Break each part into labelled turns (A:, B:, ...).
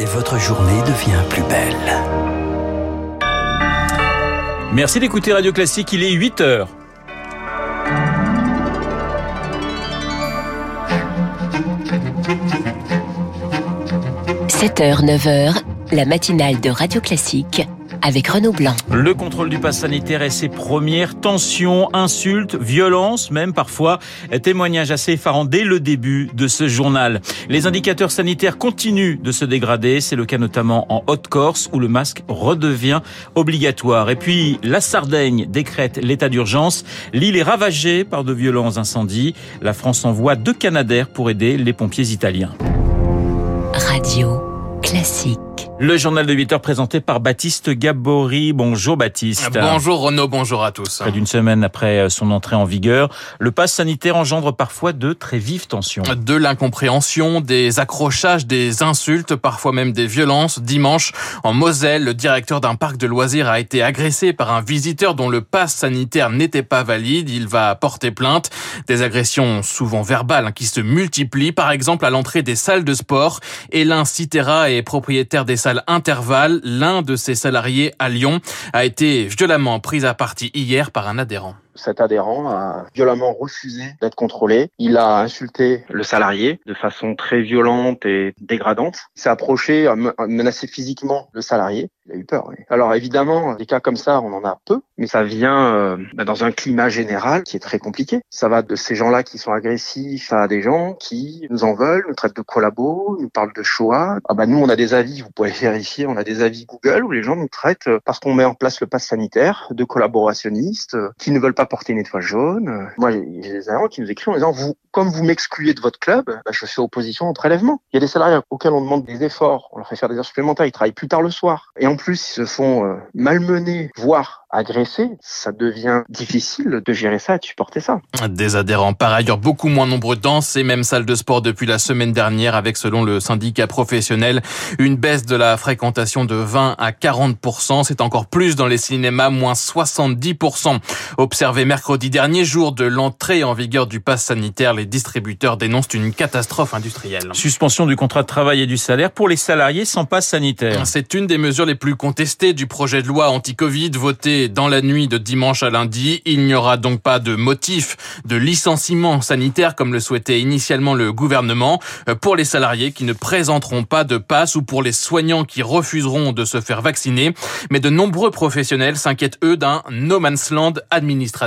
A: et votre journée devient plus belle.
B: Merci d'écouter Radio Classique, il est 8 heures.
C: – 7h, 9h, la matinale de Radio Classique avec Renaud Blanc.
B: Le contrôle du pass sanitaire et ses premières tensions, insultes, violences, même parfois, témoignages assez effarants dès le début de ce journal. Les indicateurs sanitaires continuent de se dégrader. C'est le cas notamment en Haute-Corse où le masque redevient obligatoire. Et puis, la Sardaigne décrète l'état d'urgence. L'île est ravagée par de violents incendies. La France envoie deux Canadaires pour aider les pompiers italiens.
C: Radio classique.
B: Le journal de 8 heures présenté par Baptiste Gabory. Bonjour Baptiste.
D: Bonjour Renaud, bonjour à tous.
B: Près d'une semaine après euh, son entrée en vigueur, le pass sanitaire engendre parfois de très vives tensions.
D: De l'incompréhension, des accrochages, des insultes, parfois même des violences. Dimanche, en Moselle, le directeur d'un parc de loisirs a été agressé par un visiteur dont le pass sanitaire n'était pas valide. Il va porter plainte. Des agressions souvent verbales hein, qui se multiplient, par exemple à l'entrée des salles de sport. Elin Citera est propriétaire des salle Intervalle. L'un de ses salariés à Lyon a été violemment pris à partie hier par un adhérent
E: cet adhérent a violemment refusé d'être contrôlé. Il a insulté le salarié de façon très violente et dégradante. Il s'est approché, a menacé physiquement le salarié. Il a eu peur. Alors évidemment, des cas comme ça, on en a peu, mais ça vient euh, bah, dans un climat général qui est très compliqué. Ça va de ces gens-là qui sont agressifs à des gens qui nous en veulent, nous traitent de collabos, nous parlent de Shoah. Ah bah nous, on a des avis, vous pouvez vérifier, on a des avis Google où les gens nous traitent parce qu'on met en place le pass sanitaire de collaborationnistes euh, qui ne veulent pas porter une étoile jaune. Moi, il y a des agents qui nous écrivent en disant, vous, comme vous m'excluez de votre club, bah, je fais opposition au prélèvement. Il y a des salariés auxquels on demande des efforts, on leur fait faire des heures supplémentaires, ils travaillent plus tard le soir. Et en plus, ils se font euh, malmener, voire agressé, ça devient difficile de gérer ça et de supporter ça.
D: Des adhérents par ailleurs beaucoup moins nombreux dans ces mêmes salles de sport depuis la semaine dernière avec selon le syndicat professionnel une baisse de la fréquentation de 20 à 40%. C'est encore plus dans les cinémas, moins 70%. Observé mercredi dernier, jour de l'entrée en vigueur du pass sanitaire, les distributeurs dénoncent une catastrophe industrielle.
B: Suspension du contrat de travail et du salaire pour les salariés sans pass sanitaire.
D: C'est une des mesures les plus contestées du projet de loi anti-Covid voté dans la nuit de dimanche à lundi. Il n'y aura donc pas de motif de licenciement sanitaire comme le souhaitait initialement le gouvernement euh, pour les salariés qui ne présenteront pas de passe ou pour les soignants qui refuseront de se faire vacciner. Mais de nombreux professionnels s'inquiètent eux d'un no man's land administratif.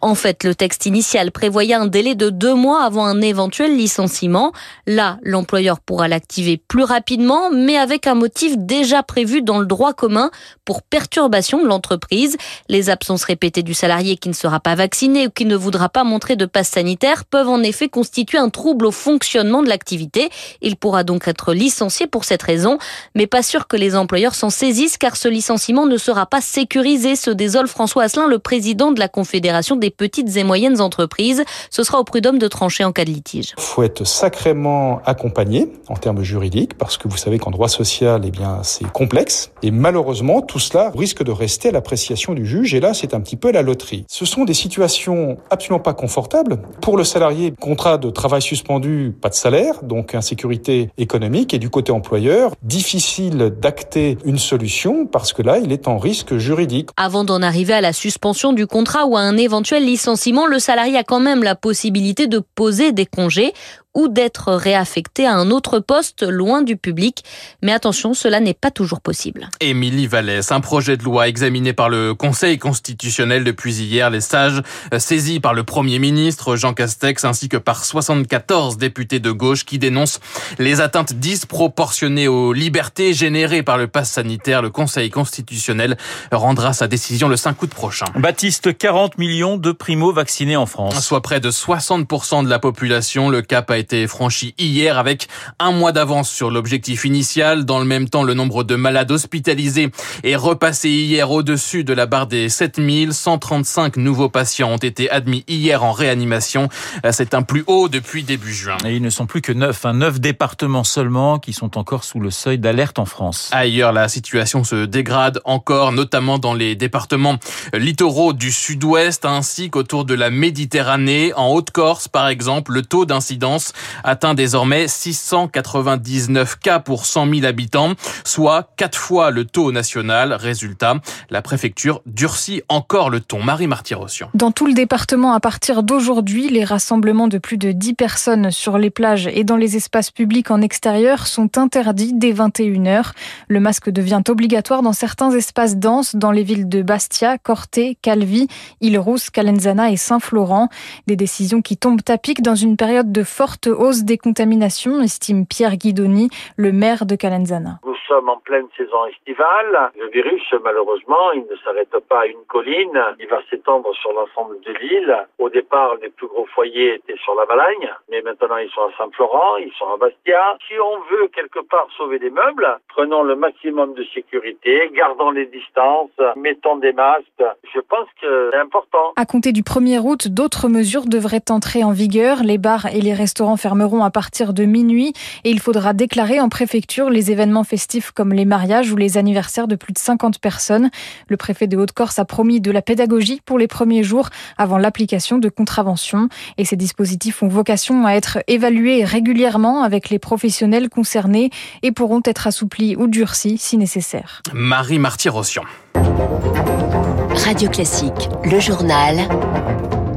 F: En fait, le texte initial prévoyait un délai de deux mois avant un éventuel licenciement. Là, l'employeur pourra l'activer plus rapidement, mais avec un motif déjà prévu dans le droit commun pour perturbation de l'entreprise. Les absences répétées du salarié qui ne sera pas vacciné ou qui ne voudra pas montrer de passe sanitaire peuvent en effet constituer un trouble au fonctionnement de l'activité. Il pourra donc être licencié pour cette raison, mais pas sûr que les employeurs s'en saisissent car ce licenciement ne sera pas sécurisé, se désole François Asselin, le président de la Confédération des petites et moyennes entreprises. Ce sera au prud'homme de trancher en cas de litige.
G: Il faut être sacrément accompagné en termes juridiques parce que vous savez qu'en droit social, eh bien, c'est complexe et malheureusement, tout cela risque de rester à l'appréciation du juge et là c'est un petit peu la loterie. Ce sont des situations absolument pas confortables. Pour le salarié, contrat de travail suspendu, pas de salaire, donc insécurité économique et du côté employeur, difficile d'acter une solution parce que là il est en risque juridique.
F: Avant d'en arriver à la suspension du contrat ou à un éventuel licenciement, le salarié a quand même la possibilité de poser des congés ou d'être réaffecté à un autre poste loin du public. Mais attention, cela n'est pas toujours possible.
D: Émilie Vallès, un projet de loi examiné par le Conseil constitutionnel depuis hier, les sages saisis par le Premier ministre Jean Castex ainsi que par 74 députés de gauche qui dénoncent les atteintes disproportionnées aux libertés générées par le pass sanitaire. Le Conseil constitutionnel rendra sa décision le 5 août prochain.
B: Baptiste, 40 millions de primo-vaccinés en France.
D: Soit près de 60% de la population. Le cap a été franchi hier avec un mois d'avance sur l'objectif initial. Dans le même temps, le nombre de malades hospitalisés est repassé hier au-dessus de la barre des 7000. 135 nouveaux patients ont été admis hier en réanimation. C'est un plus haut depuis début juin.
B: Et ils ne sont plus que neuf, hein, neuf départements seulement qui sont encore sous le seuil d'alerte en France.
D: Ailleurs, la situation se dégrade encore, notamment dans les départements littoraux du sud-ouest ainsi qu'autour de la Méditerranée. En Haute-Corse, par exemple, le taux d'incidence atteint désormais 699 cas pour 100 000 habitants, soit quatre fois le taux national. Résultat, la préfecture durcit encore le ton. Marie Martyrossian.
H: Dans tout le département, à partir d'aujourd'hui, les rassemblements de plus de 10 personnes sur les plages et dans les espaces publics en extérieur sont interdits dès 21h. Le masque devient obligatoire dans certains espaces denses dans les villes de Bastia, Corté, Calvi, Île-Rousse, Calenzana et Saint-Florent. Des décisions qui tombent à pic dans une période de forte hausse des contaminations, estime Pierre Guidoni, le maire de Calenzana
I: sommes en pleine saison estivale. Le virus, malheureusement, il ne s'arrête pas à une colline. Il va s'étendre sur l'ensemble de l'île. Au départ, les plus gros foyers étaient sur la Valagne, mais maintenant ils sont à Saint-Florent, ils sont à Bastia. Si on veut quelque part sauver des meubles, prenons le maximum de sécurité, gardons les distances, mettons des masques. Je pense que c'est important.
H: À compter du 1er août, d'autres mesures devraient entrer en vigueur. Les bars et les restaurants fermeront à partir de minuit et il faudra déclarer en préfecture les événements festifs comme les mariages ou les anniversaires de plus de 50 personnes. Le préfet de Haute-Corse a promis de la pédagogie pour les premiers jours avant l'application de contraventions. Et ces dispositifs ont vocation à être évalués régulièrement avec les professionnels concernés et pourront être assouplis ou durcis si nécessaire.
D: Marie Martyr-Rossian.
C: Radio Classique, le journal.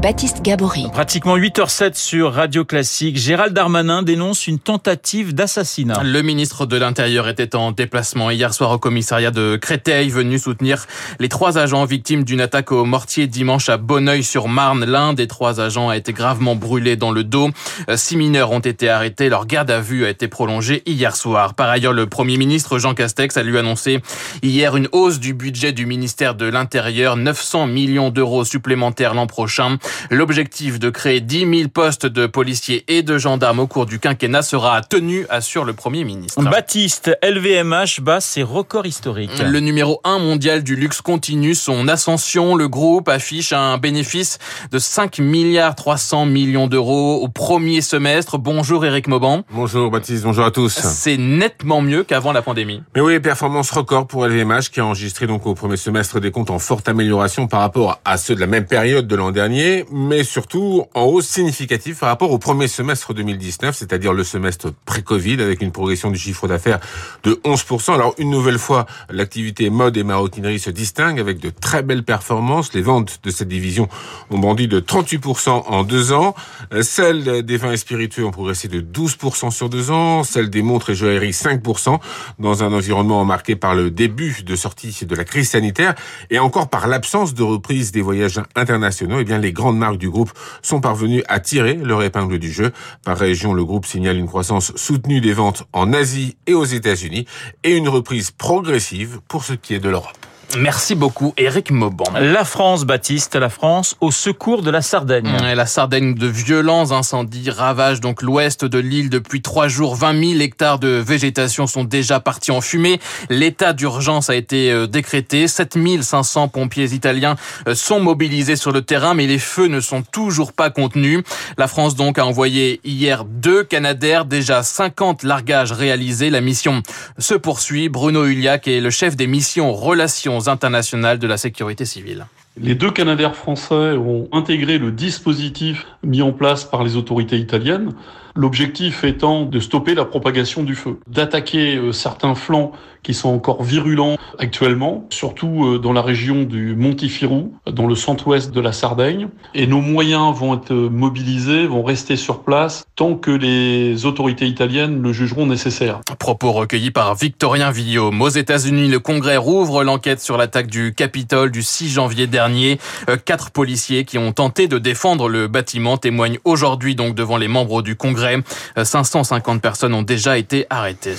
C: Baptiste Gabory.
B: Pratiquement 8h07 sur Radio Classique. Gérald Darmanin dénonce une tentative d'assassinat.
D: Le ministre de l'Intérieur était en déplacement hier soir au commissariat de Créteil, venu soutenir les trois agents victimes d'une attaque au mortier dimanche à Bonneuil-sur-Marne. L'un des trois agents a été gravement brûlé dans le dos. Six mineurs ont été arrêtés. Leur garde à vue a été prolongée hier soir. Par ailleurs, le Premier ministre Jean Castex a lui annoncé hier une hausse du budget du ministère de l'Intérieur, 900 millions d'euros supplémentaires l'an prochain. L'objectif de créer 10 000 postes de policiers et de gendarmes au cours du quinquennat sera tenu, assure le Premier ministre.
B: Baptiste, LVMH bat ses records historiques.
D: Le numéro 1 mondial du luxe continue son ascension. Le groupe affiche un bénéfice de 5 milliards 300 millions d'euros au premier semestre. Bonjour Eric Mauban.
J: Bonjour Baptiste, bonjour à tous.
D: C'est nettement mieux qu'avant la pandémie.
J: Mais oui, performance record pour LVMH qui a enregistré donc au premier semestre des comptes en forte amélioration par rapport à ceux de la même période de l'an dernier mais surtout en hausse significative par rapport au premier semestre 2019, c'est-à-dire le semestre pré-Covid, avec une progression du chiffre d'affaires de 11%. Alors, une nouvelle fois, l'activité mode et maroquinerie se distingue avec de très belles performances. Les ventes de cette division ont bondi de 38% en deux ans. Celles des vins et spiritueux ont progressé de 12% sur deux ans. Celles des montres et joailleries, 5%, dans un environnement marqué par le début de sortie de la crise sanitaire et encore par l'absence de reprise des voyages internationaux. Eh bien, les grands grandes marques du groupe sont parvenues à tirer leur épingle du jeu. Par région, le groupe signale une croissance soutenue des ventes en Asie et aux États-Unis et une reprise progressive pour ce qui est de l'Europe.
D: Merci beaucoup, Eric Mauban.
B: La France, Baptiste, la France au secours de la Sardaigne.
D: La Sardaigne de violents incendies ravagent donc l'ouest de l'île depuis trois jours. 20 000 hectares de végétation sont déjà partis en fumée. L'état d'urgence a été euh, décrété. 7 500 pompiers italiens euh, sont mobilisés sur le terrain, mais les feux ne sont toujours pas contenus. La France donc a envoyé hier deux Canadaires, déjà 50 largages réalisés. La mission se poursuit. Bruno Uliac est le chef des missions relations internationales de la sécurité civile.
K: Les deux Canadaires français ont intégré le dispositif mis en place par les autorités italiennes, l'objectif étant de stopper la propagation du feu, d'attaquer euh, certains flancs qui sont encore virulents actuellement, surtout euh, dans la région du Montifirou, dans le centre-ouest de la Sardaigne. Et nos moyens vont être mobilisés, vont rester sur place tant que les autorités italiennes le jugeront nécessaire.
D: Propos recueillis par Victorien Villaume. Aux États-Unis, le Congrès rouvre l'enquête sur l'attaque du Capitole du 6 janvier dernier. Euh, quatre policiers qui ont tenté de défendre le bâtiment témoignent aujourd'hui donc devant les membres du Congrès. 550 euh, personnes ont déjà été arrêtées.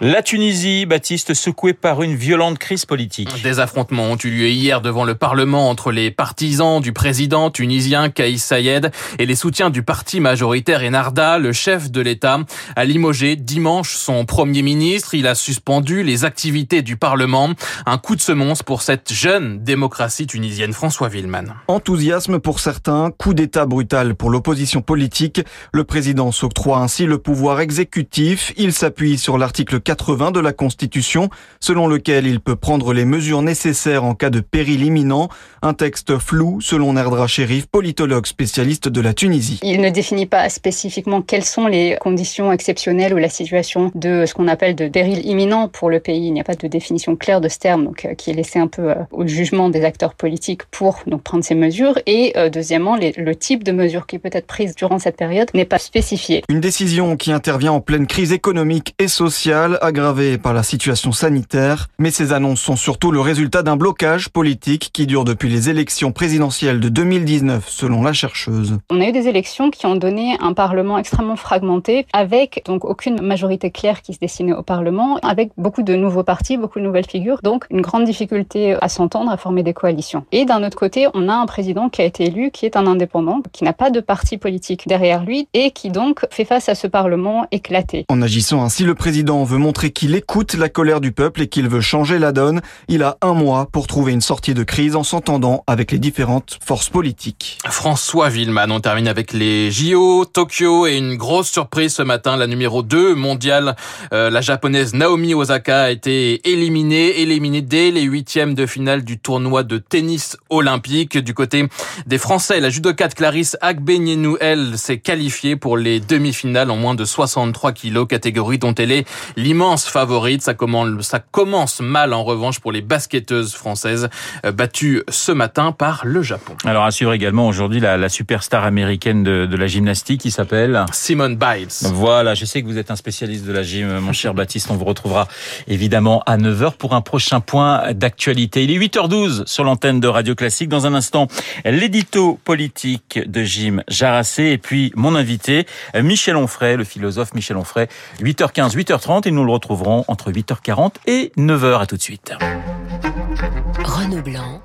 B: La Tunisie, Baptiste, secouée par une violente crise politique.
D: Des affrontements ont eu lieu hier devant le Parlement entre les partisans du président tunisien Kaïs Sayed et les soutiens du parti majoritaire Enarda. Le chef de l'État a limogé dimanche son premier ministre. Il a suspendu les activités du Parlement. Un coup de semonce pour cette jeune démocratie tunisienne. François Villeman.
L: Enthousiasme pour certains, coup d'État brutal pour l'opposition politique. Le président s'occupe octroie ainsi le pouvoir exécutif. Il s'appuie sur l'article 80 de la Constitution, selon lequel il peut prendre les mesures nécessaires en cas de péril imminent. Un texte flou, selon Nerdra Sherif, politologue spécialiste de la Tunisie.
M: Il ne définit pas spécifiquement quelles sont les conditions exceptionnelles ou la situation de ce qu'on appelle de péril imminent pour le pays. Il n'y a pas de définition claire de ce terme, donc euh, qui est laissé un peu euh, au jugement des acteurs politiques pour donc prendre ces mesures. Et euh, deuxièmement, le type de mesure qui peut être prise durant cette période n'est pas
L: Une décision qui intervient en pleine crise économique et sociale aggravée par la situation sanitaire. Mais ces annonces sont surtout le résultat d'un blocage politique qui dure depuis les élections présidentielles de 2019, selon la chercheuse.
M: On a eu des élections qui ont donné un Parlement extrêmement fragmenté, avec donc aucune majorité claire qui se dessinait au Parlement, avec beaucoup de nouveaux partis, beaucoup de nouvelles figures, donc une grande difficulté à s'entendre, à former des coalitions. Et d'un autre côté, on a un président qui a été élu, qui est un indépendant, qui n'a pas de parti politique derrière lui et qui donc fait face à ce Parlement éclaté.
L: En agissant ainsi, le président veut montrer qu'il écoute la colère du peuple et qu'il veut changer la donne. Il a un mois pour trouver une sortie de crise en s'entendant avec les différentes forces politiques.
D: François Villeman, on termine avec les JO, Tokyo et une grosse surprise ce matin, la numéro 2 mondiale, euh, la japonaise Naomi Osaka a été éliminée, éliminée dès les huitièmes de finale du tournoi de tennis olympique. Du côté des Français, la judokate Clarisse Agbenienou, elle, s'est qualifiée pour les demi-finales en moins de 63 kilos, catégorie dont elle est l'immense favorite. Ça commence, ça commence mal en revanche pour les basketteuses françaises, euh, battues ce matin par le Japon.
B: Alors à suivre également aujourd'hui la, la superstar américaine de, de la gymnastique qui s'appelle
D: Simone Biles.
B: Voilà, je sais que vous êtes un spécialiste de la gym, mon cher Baptiste. On vous retrouvera évidemment à 9h pour un prochain point d'actualité. Il est 8h12 sur l'antenne de Radio Classique. Dans un instant, l'édito politique de Jim Jarassé et puis mon invité, Michel Onfray, le philosophe Michel Onfray. 8h15, 8h30 et nous le retrouverons entre 8h40 et 9h. À tout de suite.
C: Renaud Blanc